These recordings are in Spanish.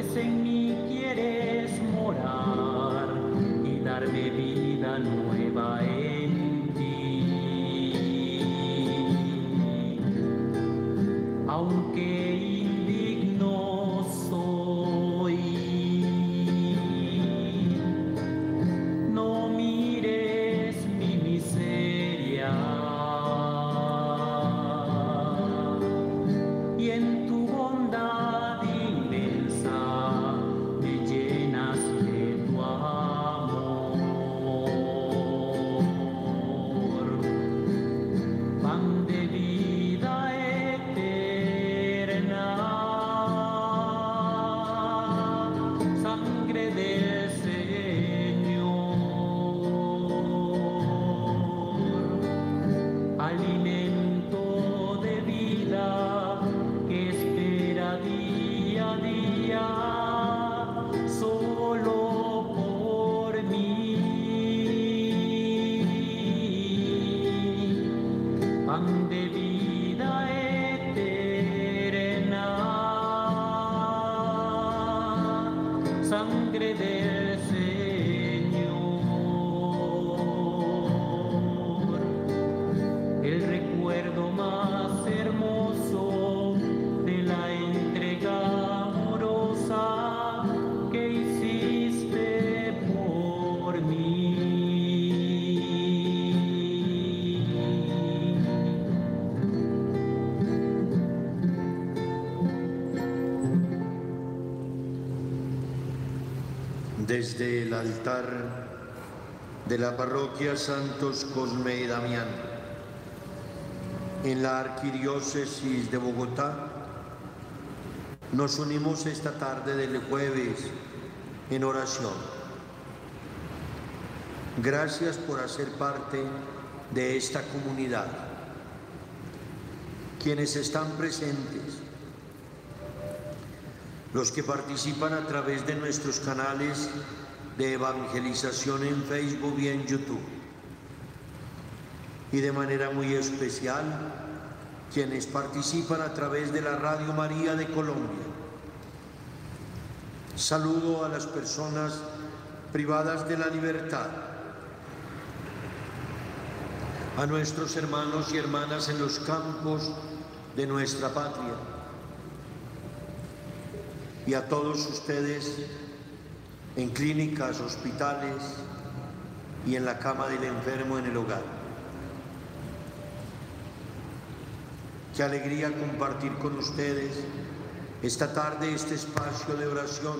pues en mí quieres morar y darme vida nueva desde el altar de la parroquia Santos Cosme y Damián, en la arquidiócesis de Bogotá, nos unimos esta tarde del jueves en oración. Gracias por hacer parte de esta comunidad. Quienes están presentes, los que participan a través de nuestros canales de evangelización en Facebook y en YouTube. Y de manera muy especial, quienes participan a través de la Radio María de Colombia. Saludo a las personas privadas de la libertad, a nuestros hermanos y hermanas en los campos de nuestra patria y a todos ustedes en clínicas, hospitales y en la cama del enfermo en el hogar. Qué alegría compartir con ustedes esta tarde este espacio de oración.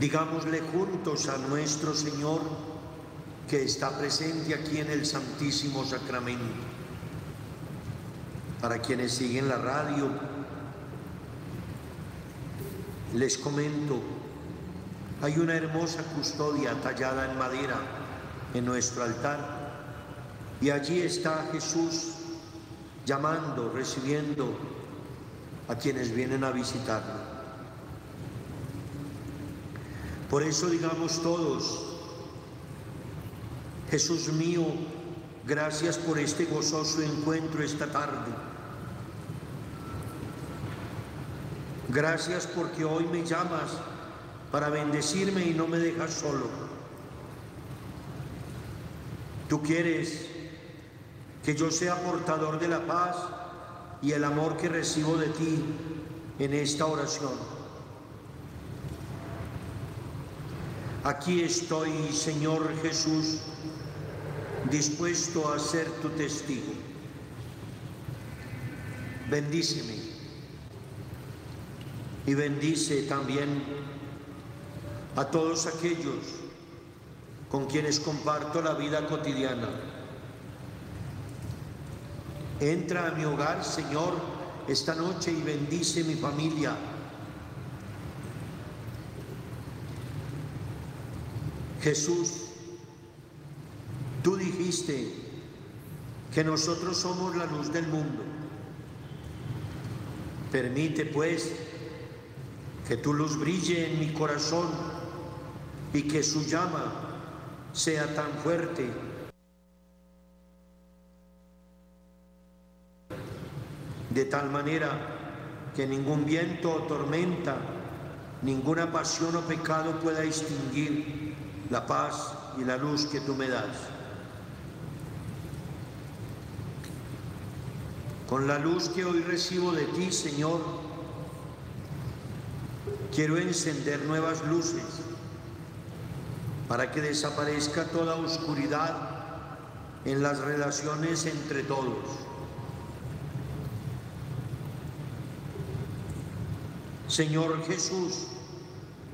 Digámosle juntos a nuestro Señor que está presente aquí en el Santísimo Sacramento. Para quienes siguen la radio, les comento, hay una hermosa custodia tallada en madera en nuestro altar y allí está Jesús llamando, recibiendo a quienes vienen a visitarlo. Por eso digamos todos, Jesús mío, gracias por este gozoso encuentro esta tarde. Gracias porque hoy me llamas para bendecirme y no me dejas solo. Tú quieres que yo sea portador de la paz y el amor que recibo de ti en esta oración. Aquí estoy, Señor Jesús, dispuesto a ser tu testigo. Bendíceme y bendice también a todos aquellos con quienes comparto la vida cotidiana. Entra a mi hogar, Señor, esta noche y bendice mi familia. Jesús, tú dijiste que nosotros somos la luz del mundo. Permite pues que tu luz brille en mi corazón y que su llama sea tan fuerte de tal manera que ningún viento o tormenta, ninguna pasión o pecado pueda extinguir la paz y la luz que tú me das. Con la luz que hoy recibo de ti, Señor, quiero encender nuevas luces para que desaparezca toda oscuridad en las relaciones entre todos. Señor Jesús,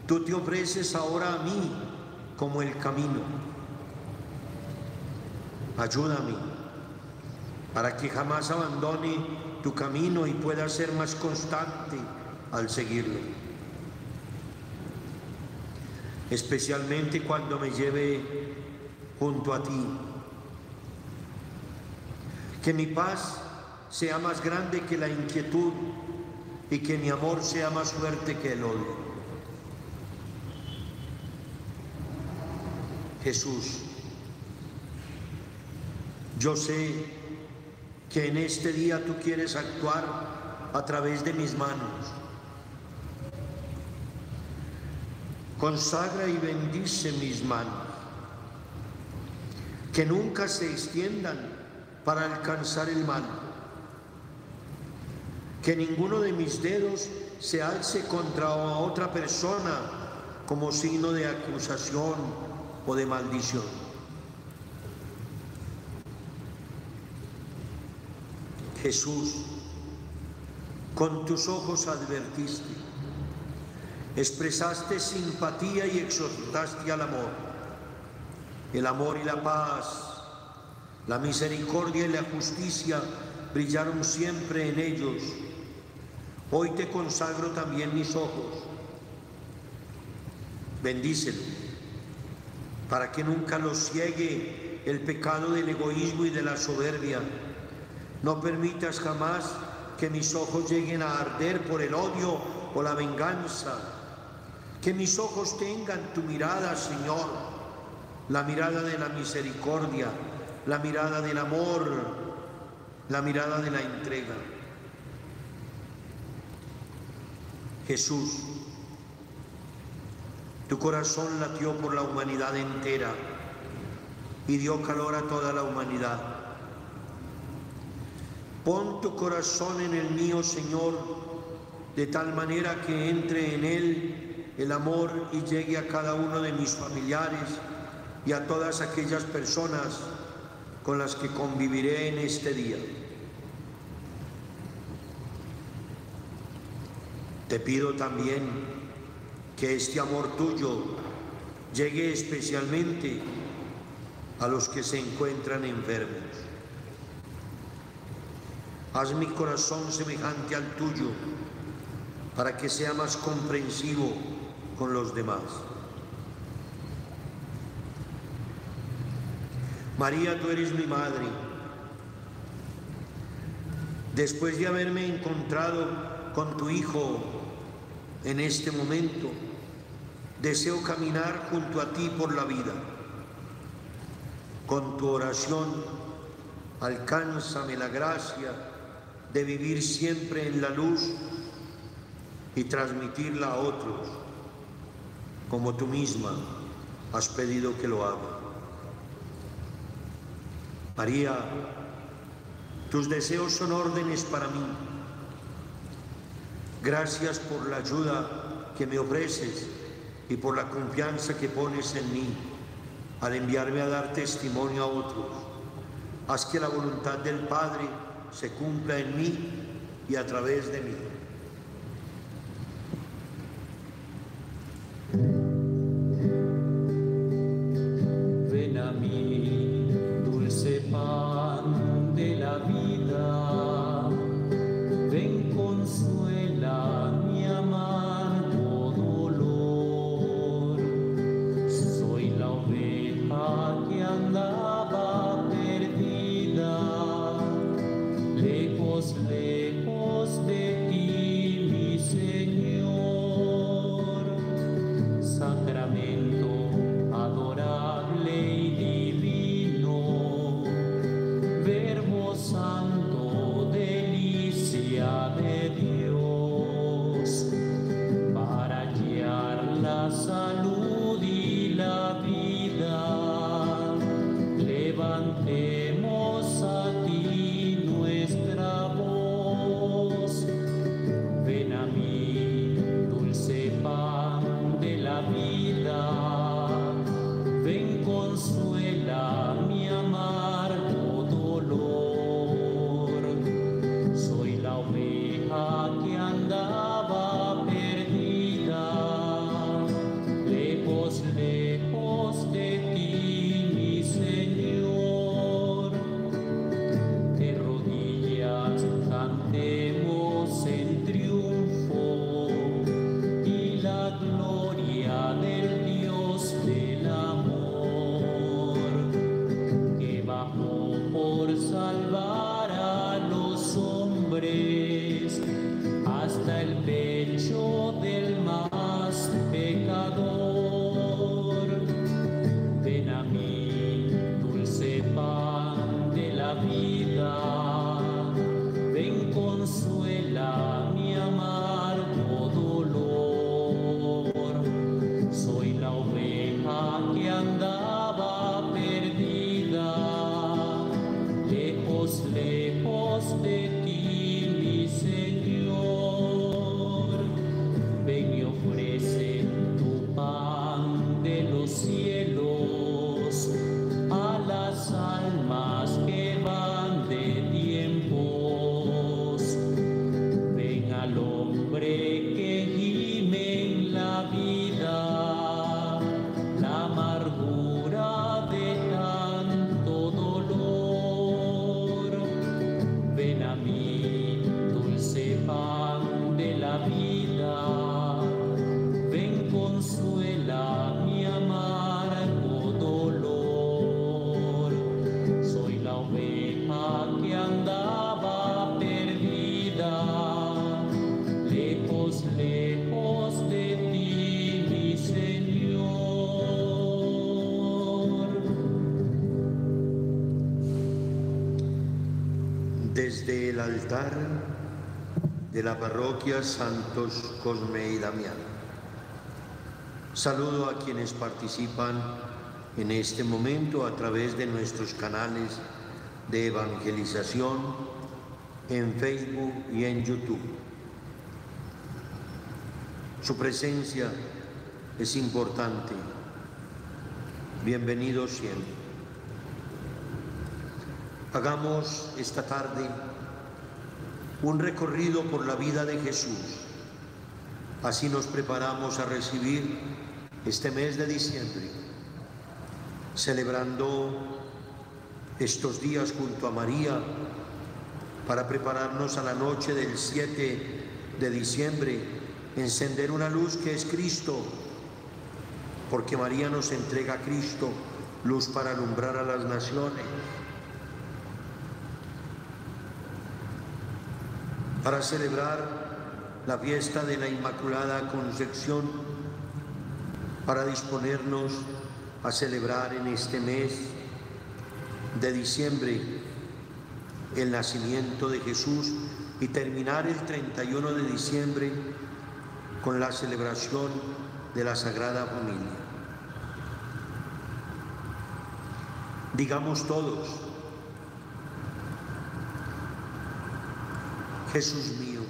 tú te ofreces ahora a mí como el camino. Ayúdame para que jamás abandone tu camino y pueda ser más constante al seguirlo. Especialmente cuando me lleve junto a ti. Que mi paz sea más grande que la inquietud y que mi amor sea más fuerte que el odio. Jesús, yo sé que en este día tú quieres actuar a través de mis manos. Consagra y bendice mis manos, que nunca se extiendan para alcanzar el mal que ninguno de mis dedos se alce contra otra persona como signo de acusación o de maldición. Jesús, con tus ojos advertiste, expresaste simpatía y exhortaste al amor. El amor y la paz, la misericordia y la justicia brillaron siempre en ellos Hoy te consagro también mis ojos. Bendícelo, para que nunca los ciegue el pecado del egoísmo y de la soberbia. No permitas jamás que mis ojos lleguen a arder por el odio o la venganza. Que mis ojos tengan tu mirada, Señor, la mirada de la misericordia, la mirada del amor, la mirada de la entrega. Jesús, tu corazón latió por la humanidad entera y dio calor a toda la humanidad. Pon tu corazón en el mío, Señor, de tal manera que entre en él el amor y llegue a cada uno de mis familiares y a todas aquellas personas con las que conviviré en este día. Te pido también que este amor tuyo llegue especialmente a los que se encuentran enfermos. Haz mi corazón semejante al tuyo para que sea más comprensivo con los demás. María, tú eres mi madre. Después de haberme encontrado con tu Hijo en este momento. Deseo caminar junto a ti por la vida. Con tu oración, alcánzame la gracia de vivir siempre en la luz y transmitirla a otros, como tú misma has pedido que lo haga. María, tus deseos son órdenes para mí Gracias por la ayuda que me ofreces y por la confianza que pones en mí al enviarme a dar testimonio a otros. Haz que la voluntad del Padre se cumpla en mí y a través de mí. Santos Cosme y Damián. Saludo a quienes participan en este momento a través de nuestros canales de evangelización en Facebook y en YouTube. Su presencia es importante. Bienvenidos siempre. Hagamos esta tarde un recorrido por la vida de Jesús. Así nos preparamos a recibir este mes de diciembre, celebrando estos días junto a María para prepararnos a la noche del 7 de diciembre, encender una luz que es Cristo, porque María nos entrega a Cristo, luz para alumbrar a las naciones. Para celebrar la fiesta de la Inmaculada Concepción, para disponernos a celebrar en este mes de diciembre el nacimiento de Jesús y terminar el 31 de diciembre con la celebración de la Sagrada Familia. Digamos todos, Jesús mío,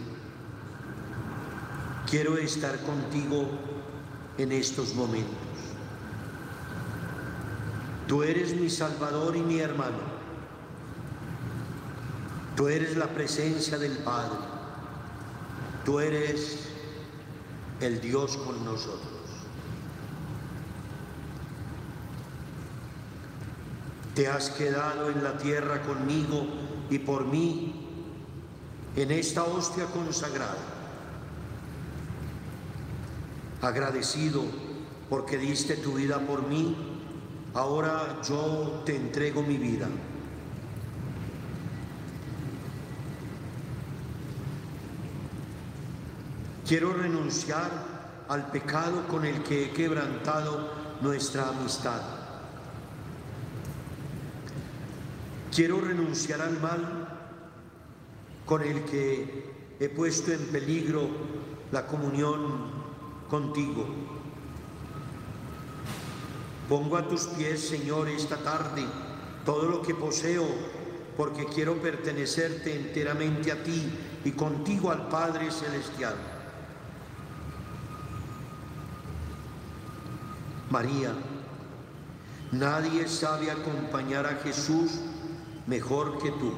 quiero estar contigo en estos momentos. Tú eres mi Salvador y mi hermano. Tú eres la presencia del Padre. Tú eres el Dios con nosotros. Te has quedado en la tierra conmigo y por mí en esta hostia consagrada. Agradecido porque diste tu vida por mí, ahora yo te entrego mi vida. Quiero renunciar al pecado con el que he quebrantado nuestra amistad. Quiero renunciar al mal con el que he puesto en peligro la comunión contigo. Pongo a tus pies, Señor, esta tarde todo lo que poseo, porque quiero pertenecerte enteramente a ti y contigo al Padre Celestial. María, nadie sabe acompañar a Jesús mejor que tú.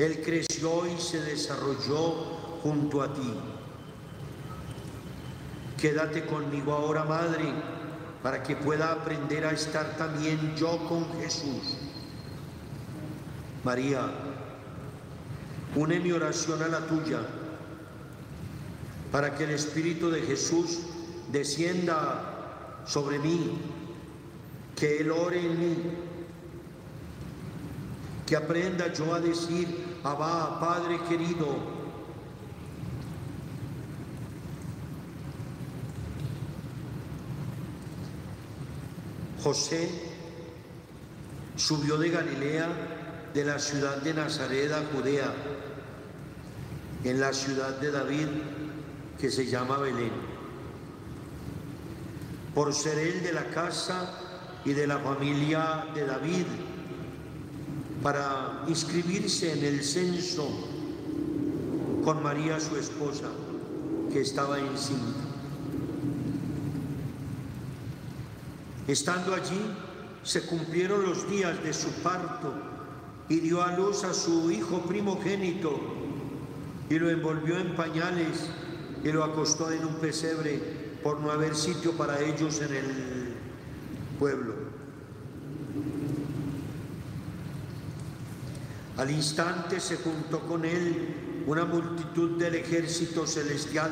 Él creció y se desarrolló junto a ti. Quédate conmigo ahora, Madre, para que pueda aprender a estar también yo con Jesús. María, une mi oración a la tuya, para que el Espíritu de Jesús descienda sobre mí, que Él ore en mí, que aprenda yo a decir, Abba, Padre querido, José subió de Galilea, de la ciudad de Nazaret a Judea, en la ciudad de David que se llama Belén, por ser él de la casa y de la familia de David, para inscribirse en el censo con María su esposa, que estaba encinta. Estando allí, se cumplieron los días de su parto y dio a luz a su hijo primogénito y lo envolvió en pañales y lo acostó en un pesebre por no haber sitio para ellos en el pueblo. Al instante se juntó con él una multitud del ejército celestial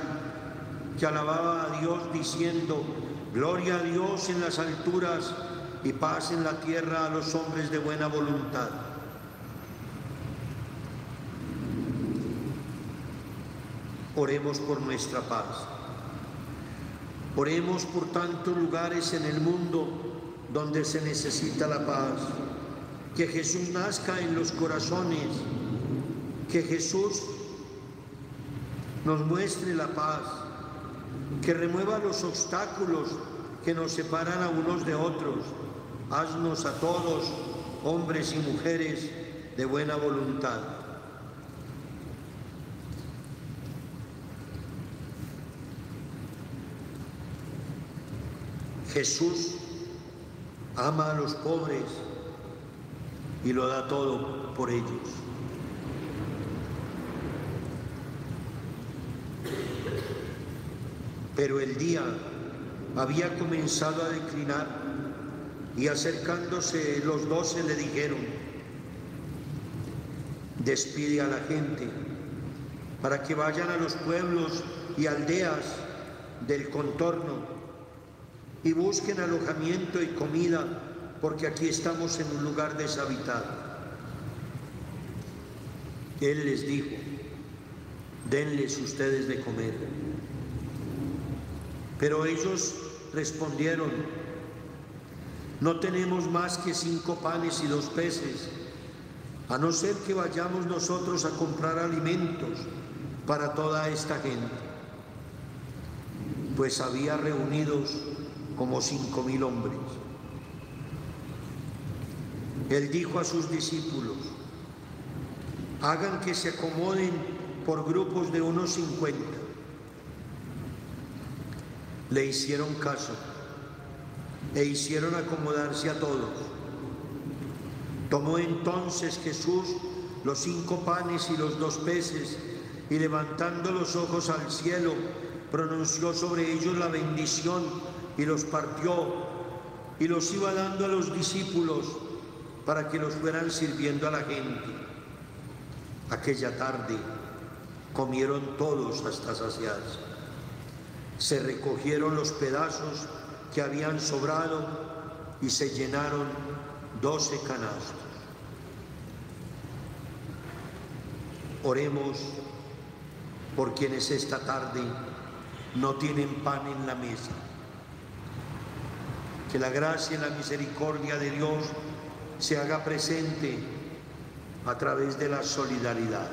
que alababa a Dios diciendo, Gloria a Dios en las alturas y paz en la tierra a los hombres de buena voluntad. Oremos por nuestra paz. Oremos por tantos lugares en el mundo donde se necesita la paz. Que Jesús nazca en los corazones. Que Jesús nos muestre la paz. Que remueva los obstáculos que nos separan a unos de otros. Haznos a todos, hombres y mujeres, de buena voluntad. Jesús ama a los pobres y lo da todo por ellos. Pero el día había comenzado a declinar y acercándose los doce le dijeron, despide a la gente para que vayan a los pueblos y aldeas del contorno y busquen alojamiento y comida, porque aquí estamos en un lugar deshabitado. Él les dijo, denles ustedes de comer. Pero ellos respondieron, no tenemos más que cinco panes y dos peces, a no ser que vayamos nosotros a comprar alimentos para toda esta gente, pues había reunidos como cinco mil hombres. Él dijo a sus discípulos, hagan que se acomoden por grupos de unos cincuenta. Le hicieron caso e hicieron acomodarse a todos. Tomó entonces Jesús los cinco panes y los dos peces y levantando los ojos al cielo, pronunció sobre ellos la bendición y los partió y los iba dando a los discípulos para que los fueran sirviendo a la gente. Aquella tarde comieron todos hasta saciarse. Se recogieron los pedazos que habían sobrado y se llenaron doce canastos. Oremos por quienes esta tarde no tienen pan en la mesa que la gracia y la misericordia de Dios se haga presente a través de la solidaridad.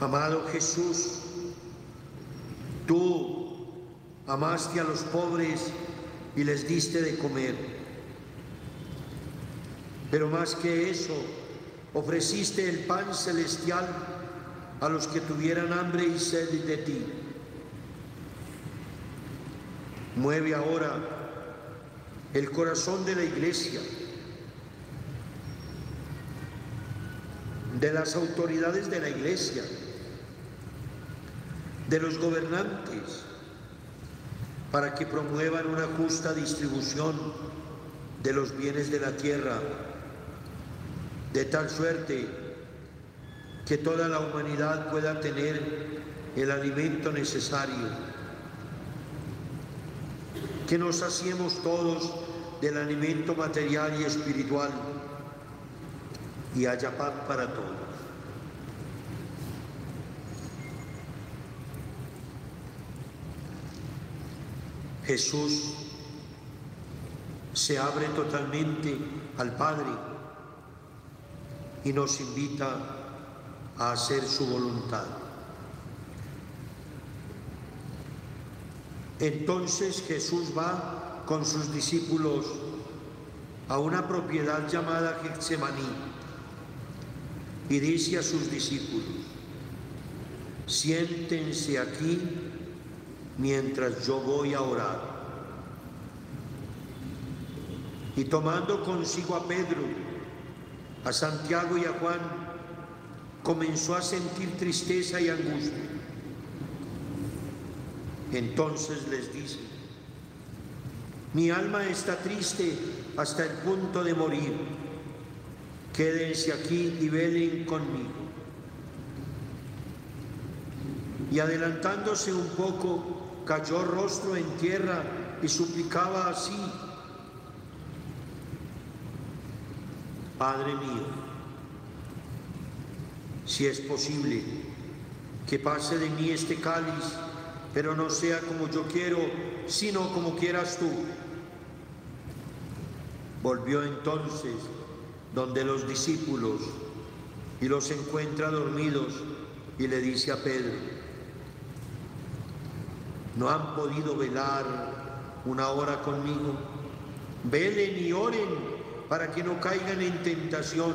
Amado Jesús, tú amaste a los pobres y les diste de comer. Pero más que eso, ofreciste el pan celestial a los que tuvieran hambre y sed de ti. Mueve ahora el corazón de la iglesia, de las autoridades de la iglesia, de los gobernantes, para que promuevan una justa distribución de los bienes de la tierra, de tal suerte que toda la humanidad pueda tener el alimento necesario que nos hacemos todos del alimento material y espiritual y haya paz para todos. Jesús se abre totalmente al Padre y nos invita a hacer su voluntad. Entonces Jesús va con sus discípulos a una propiedad llamada Getsemaní y dice a sus discípulos, siéntense aquí mientras yo voy a orar. Y tomando consigo a Pedro, a Santiago y a Juan, comenzó a sentir tristeza y angustia. Entonces les dice, mi alma está triste hasta el punto de morir. Quédense aquí y velen conmigo. Y adelantándose un poco, cayó rostro en tierra y suplicaba así, Padre mío, si es posible, que pase de mí este cáliz, pero no sea como yo quiero, sino como quieras tú. Volvió entonces donde los discípulos y los encuentra dormidos y le dice a Pedro, ¿no han podido velar una hora conmigo? Velen y oren para que no caigan en tentación,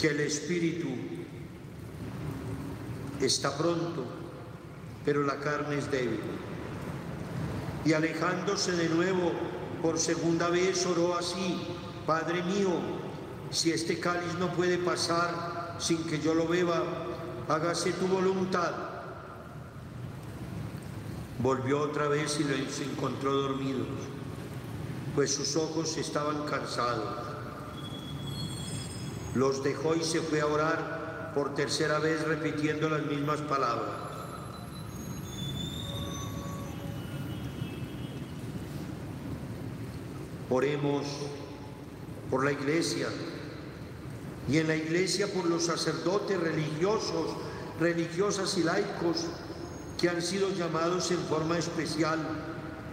que el espíritu está pronto, pero la carne es débil. Y alejándose de nuevo, por segunda vez oró así, Padre mío, si este cáliz no puede pasar sin que yo lo beba, hágase tu voluntad. Volvió otra vez y los encontró dormidos, pues sus ojos estaban cansados. Los dejó y se fue a orar por tercera vez repitiendo las mismas palabras. Oremos por la iglesia y en la iglesia por los sacerdotes religiosos, religiosas y laicos que han sido llamados en forma especial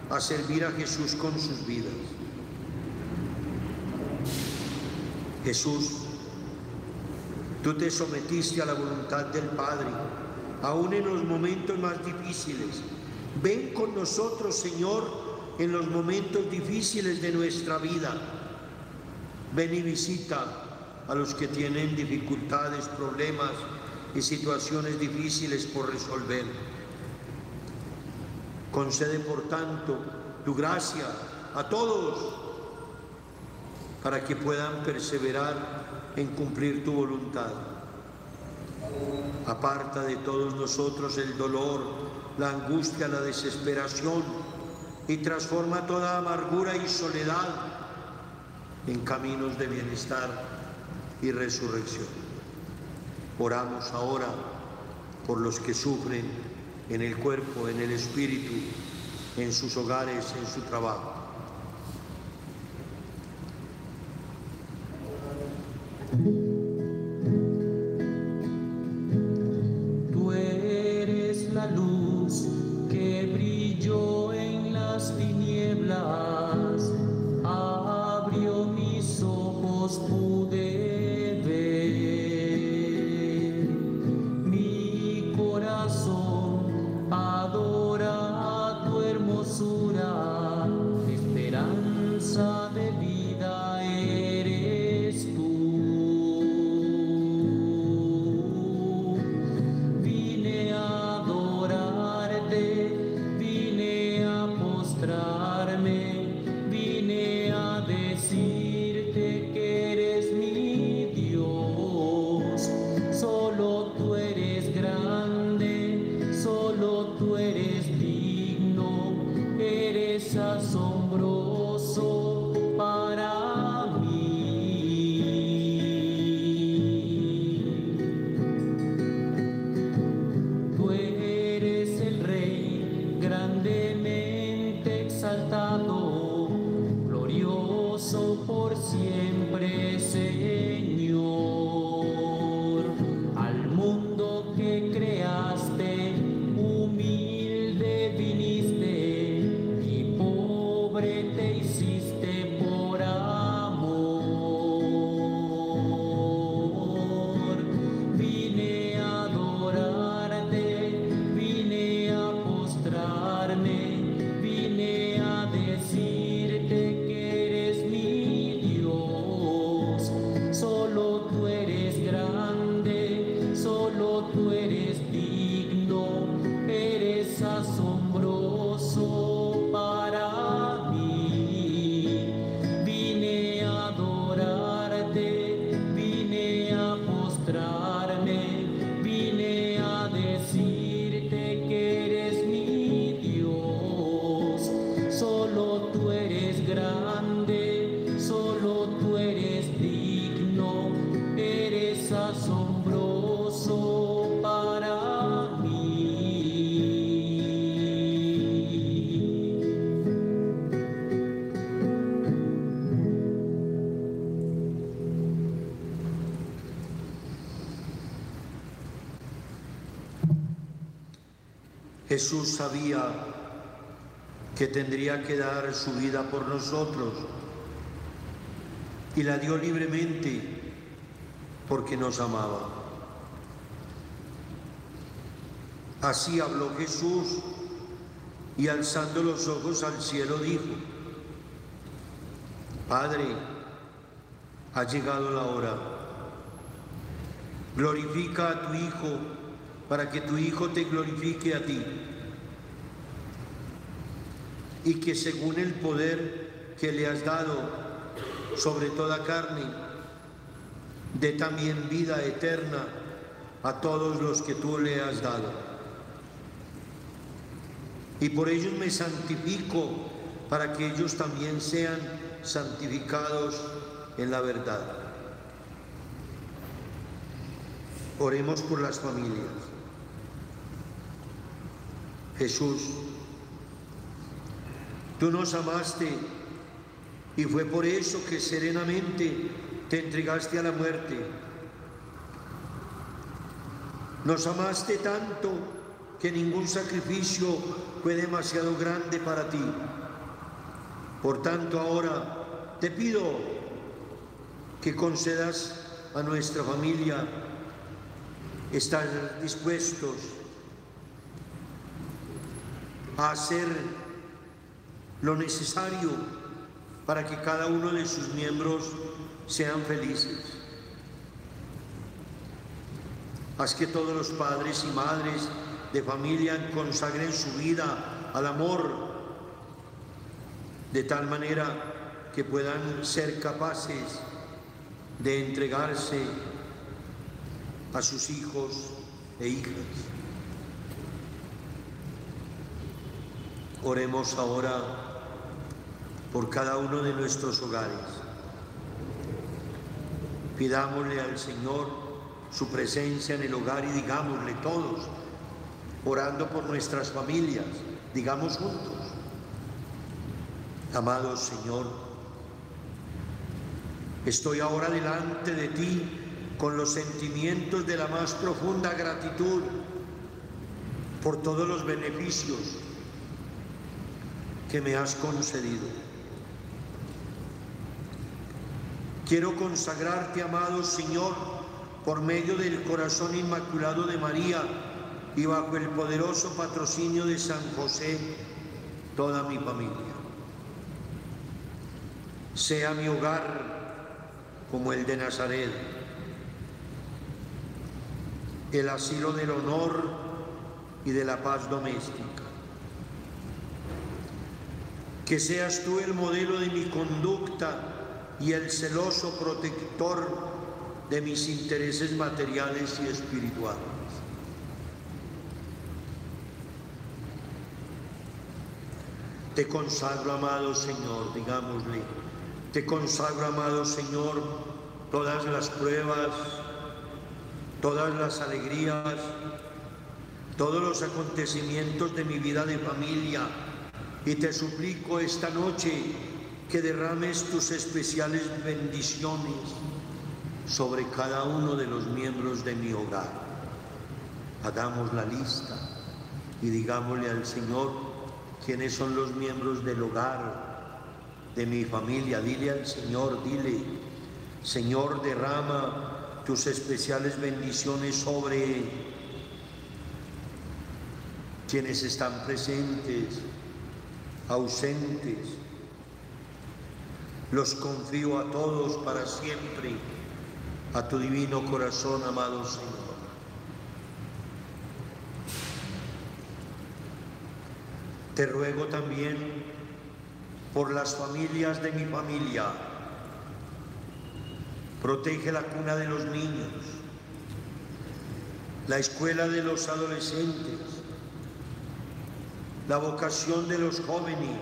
a servir a Jesús con sus vidas. Jesús, tú te sometiste a la voluntad del Padre, aún en los momentos más difíciles. Ven con nosotros, Señor, en los momentos difíciles de nuestra vida. Ven y visita a los que tienen dificultades, problemas y situaciones difíciles por resolver. Concede, por tanto, tu gracia a todos para que puedan perseverar en cumplir tu voluntad. Aparta de todos nosotros el dolor, la angustia, la desesperación y transforma toda amargura y soledad en caminos de bienestar y resurrección. Oramos ahora por los que sufren en el cuerpo, en el espíritu, en sus hogares, en su trabajo. Jesús sabía que tendría que dar su vida por nosotros y la dio libremente porque nos amaba. Así habló Jesús y alzando los ojos al cielo dijo, Padre, ha llegado la hora. Glorifica a tu Hijo para que tu Hijo te glorifique a ti. Y que según el poder que le has dado sobre toda carne, dé también vida eterna a todos los que tú le has dado. Y por ellos me santifico para que ellos también sean santificados en la verdad. Oremos por las familias. Jesús, tú nos amaste y fue por eso que serenamente te entregaste a la muerte. Nos amaste tanto que ningún sacrificio fue demasiado grande para ti. Por tanto, ahora te pido que concedas a nuestra familia estar dispuestos a hacer lo necesario para que cada uno de sus miembros sean felices. Haz que todos los padres y madres de familia consagren su vida al amor de tal manera que puedan ser capaces de entregarse a sus hijos e hijas. Oremos ahora por cada uno de nuestros hogares. Pidámosle al Señor su presencia en el hogar y digámosle todos, orando por nuestras familias, digamos juntos, amado Señor, estoy ahora delante de ti con los sentimientos de la más profunda gratitud por todos los beneficios que me has concedido. Quiero consagrarte, amado Señor, por medio del corazón inmaculado de María y bajo el poderoso patrocinio de San José, toda mi familia. Sea mi hogar como el de Nazaret, el asilo del honor y de la paz doméstica. Que seas tú el modelo de mi conducta y el celoso protector de mis intereses materiales y espirituales. Te consagro, amado Señor, digámosle, te consagro, amado Señor, todas las pruebas, todas las alegrías, todos los acontecimientos de mi vida de familia, y te suplico esta noche que derrames tus especiales bendiciones sobre cada uno de los miembros de mi hogar. Hagamos la lista y digámosle al Señor quiénes son los miembros del hogar de mi familia. Dile al Señor, dile, Señor, derrama tus especiales bendiciones sobre quienes están presentes, ausentes, los confío a todos para siempre, a tu divino corazón, amado Señor. Te ruego también por las familias de mi familia. Protege la cuna de los niños, la escuela de los adolescentes, la vocación de los jóvenes,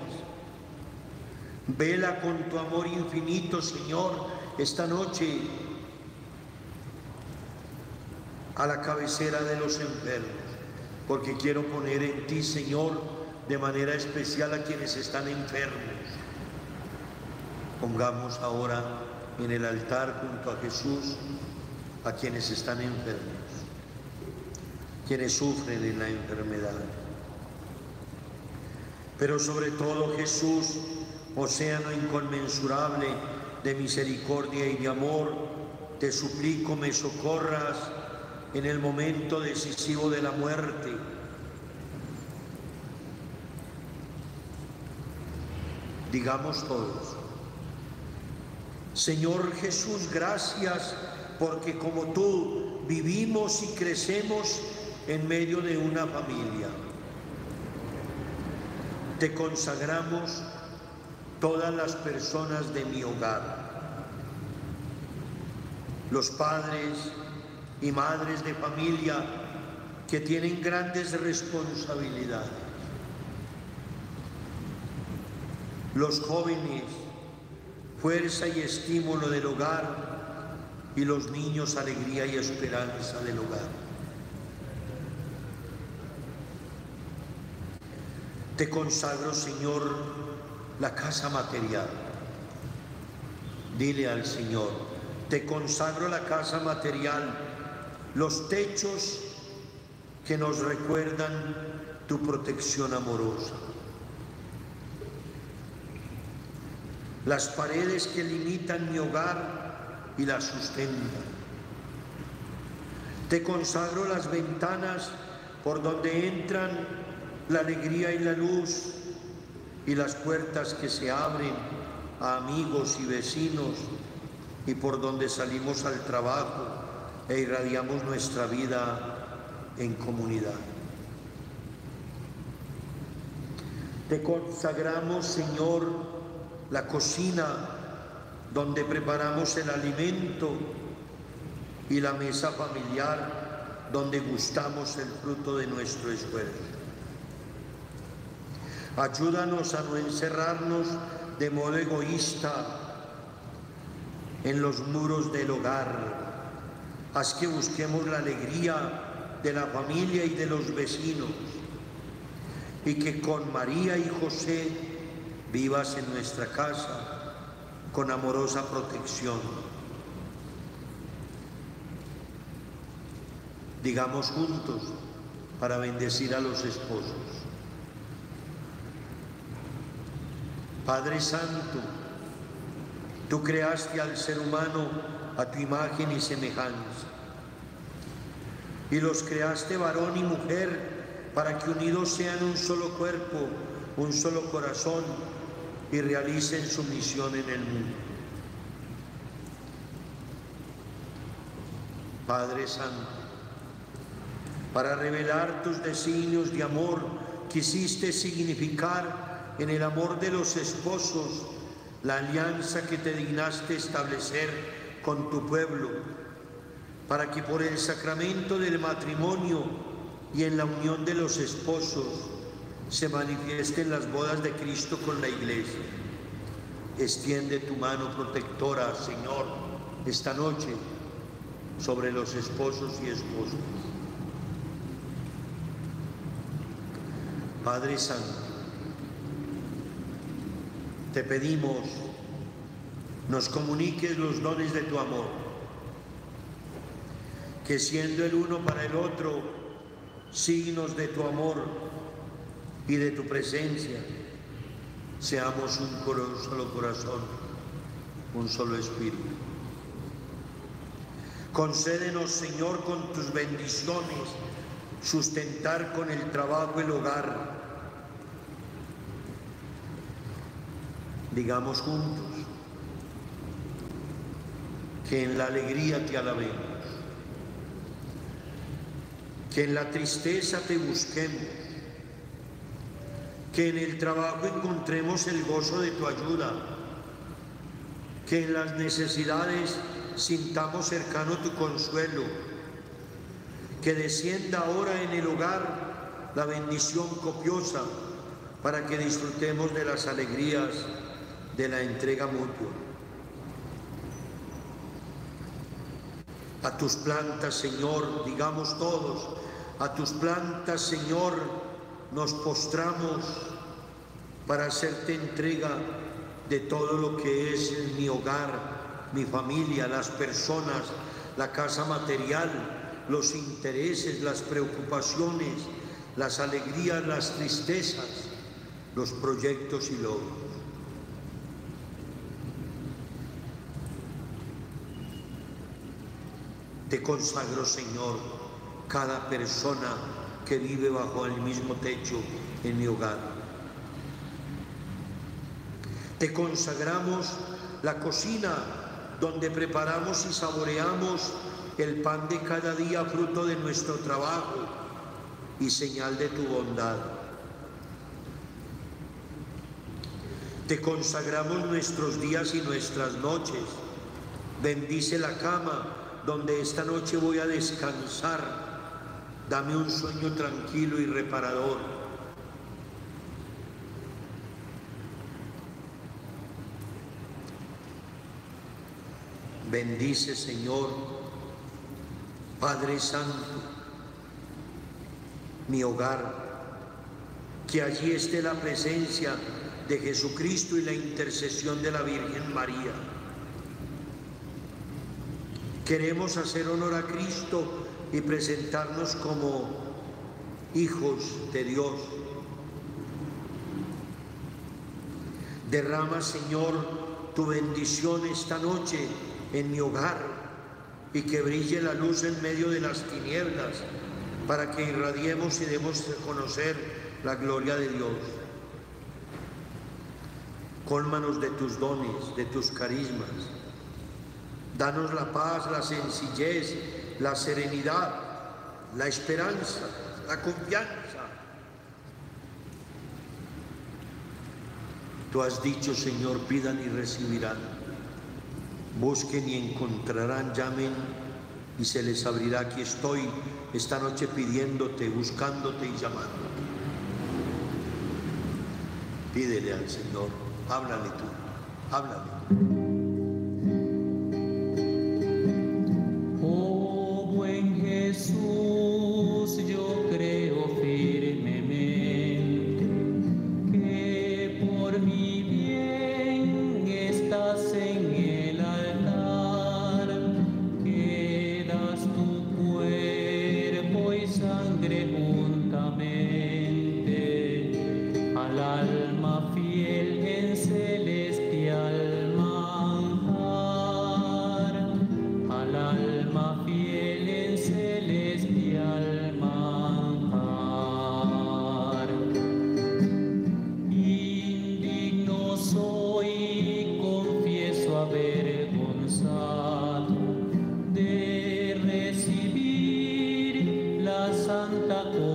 Vela con tu amor infinito, Señor, esta noche a la cabecera de los enfermos, porque quiero poner en ti, Señor, de manera especial a quienes están enfermos. Pongamos ahora en el altar junto a Jesús a quienes están enfermos, quienes sufren en la enfermedad. Pero sobre todo Jesús, océano inconmensurable de misericordia y de amor, te suplico me socorras en el momento decisivo de la muerte. Digamos todos, Señor Jesús, gracias porque como tú vivimos y crecemos en medio de una familia. Te consagramos todas las personas de mi hogar, los padres y madres de familia que tienen grandes responsabilidades, los jóvenes, fuerza y estímulo del hogar, y los niños alegría y esperanza del hogar. Te consagro, Señor, la casa material. Dile al Señor, te consagro la casa material, los techos que nos recuerdan tu protección amorosa. Las paredes que limitan mi hogar y la sustenta. Te consagro las ventanas por donde entran la alegría y la luz y las puertas que se abren a amigos y vecinos y por donde salimos al trabajo e irradiamos nuestra vida en comunidad. Te consagramos, Señor, la cocina donde preparamos el alimento y la mesa familiar donde gustamos el fruto de nuestro esfuerzo. Ayúdanos a no encerrarnos de modo egoísta en los muros del hogar. Haz que busquemos la alegría de la familia y de los vecinos y que con María y José vivas en nuestra casa con amorosa protección. Digamos juntos para bendecir a los esposos. Padre Santo, tú creaste al ser humano a tu imagen y semejanza. Y los creaste varón y mujer para que unidos sean un solo cuerpo, un solo corazón y realicen su misión en el mundo. Padre Santo, para revelar tus designios de amor, quisiste significar en el amor de los esposos la alianza que te dignaste establecer con tu pueblo, para que por el sacramento del matrimonio y en la unión de los esposos se manifieste en las bodas de Cristo con la iglesia. Extiende tu mano protectora, Señor, esta noche sobre los esposos y esposas. Padre Santo, te pedimos nos comuniques los dones de tu amor, que siendo el uno para el otro signos de tu amor, y de tu presencia seamos un, solo corazón, un solo espíritu. Concédenos, Señor, con tus bendiciones, sustentar con el trabajo el hogar. Digamos juntos que en la alegría te alabemos, que en la tristeza te busquemos, que en el trabajo encontremos el gozo de tu ayuda, que en las necesidades sintamos cercano tu consuelo, que descienda ahora en el hogar la bendición copiosa para que disfrutemos de las alegrías de la entrega mutua. A tus plantas, Señor, digamos todos, a tus plantas, Señor, nos postramos para hacerte entrega de todo lo que es mi hogar, mi familia, las personas, la casa material, los intereses, las preocupaciones, las alegrías, las tristezas, los proyectos y logros. Te consagro, Señor, cada persona que vive bajo el mismo techo en mi hogar. Te consagramos la cocina donde preparamos y saboreamos el pan de cada día, fruto de nuestro trabajo y señal de tu bondad. Te consagramos nuestros días y nuestras noches. Bendice la cama donde esta noche voy a descansar. Dame un sueño tranquilo y reparador. Bendice, Señor, Padre Santo, mi hogar, que allí esté la presencia de Jesucristo y la intercesión de la Virgen María. Queremos hacer honor a Cristo y presentarnos como hijos de Dios. Derrama, Señor, tu bendición esta noche en mi hogar y que brille la luz en medio de las tinieblas para que irradiemos y demos a conocer la gloria de Dios. Cólmanos de tus dones, de tus carismas. Danos la paz, la sencillez, la serenidad, la esperanza, la confianza. Tú has dicho, Señor, pidan y recibirán. Busquen y encontrarán, llamen y se les abrirá. Aquí estoy esta noche pidiéndote, buscándote y llamándote. Pídele al Señor, háblale tú, háblale. Santa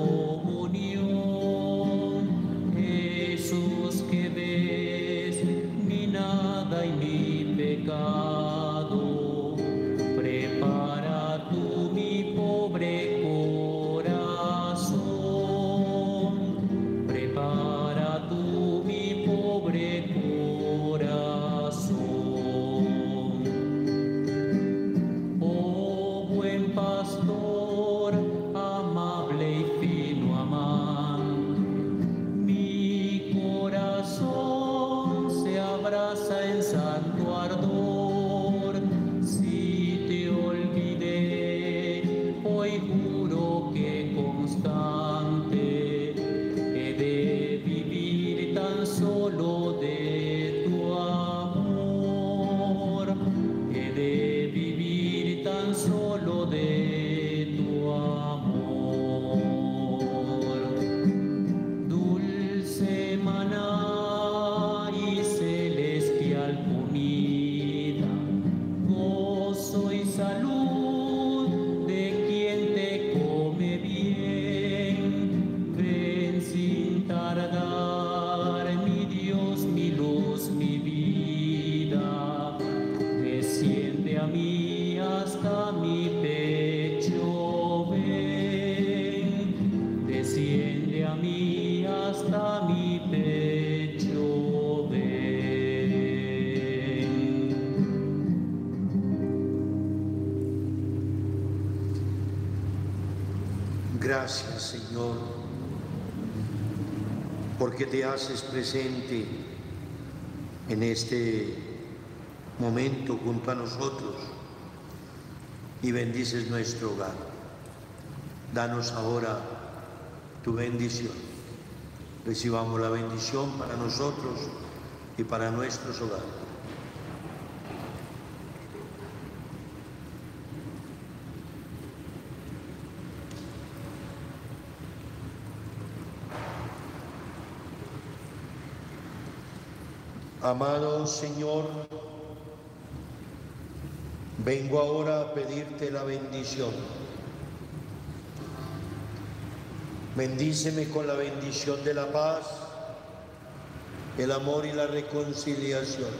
mí hasta mi pecho, ven. Desciende a mí hasta mi pecho, ven. Gracias, Señor, porque te haces presente en este momento junto a nosotros y bendices nuestro hogar. Danos ahora tu bendición. Recibamos la bendición para nosotros y para nuestros hogares. Amado Señor, vengo ahora a pedirte la bendición. Bendíceme con la bendición de la paz, el amor y la reconciliación.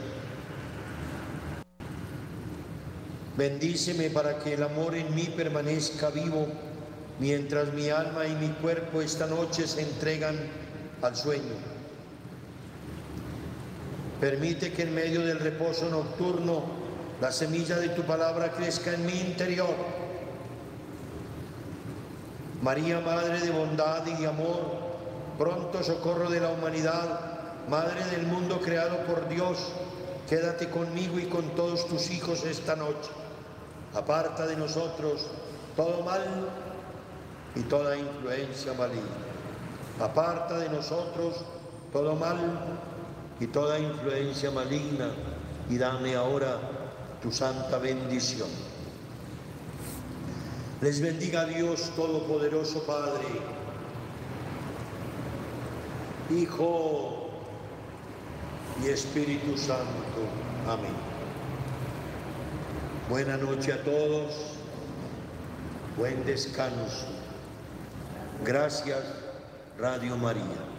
Bendíceme para que el amor en mí permanezca vivo mientras mi alma y mi cuerpo esta noche se entregan al sueño. Permite que en medio del reposo nocturno la semilla de tu palabra crezca en mi interior. María, Madre de bondad y amor, pronto socorro de la humanidad, Madre del mundo creado por Dios, quédate conmigo y con todos tus hijos esta noche. Aparta de nosotros todo mal y toda influencia maligna. Aparta de nosotros todo mal y toda influencia maligna y dame ahora tu santa bendición. Les bendiga Dios Todopoderoso Padre, Hijo y Espíritu Santo. Amén. Buena noche a todos, buen descanso. Gracias, Radio María.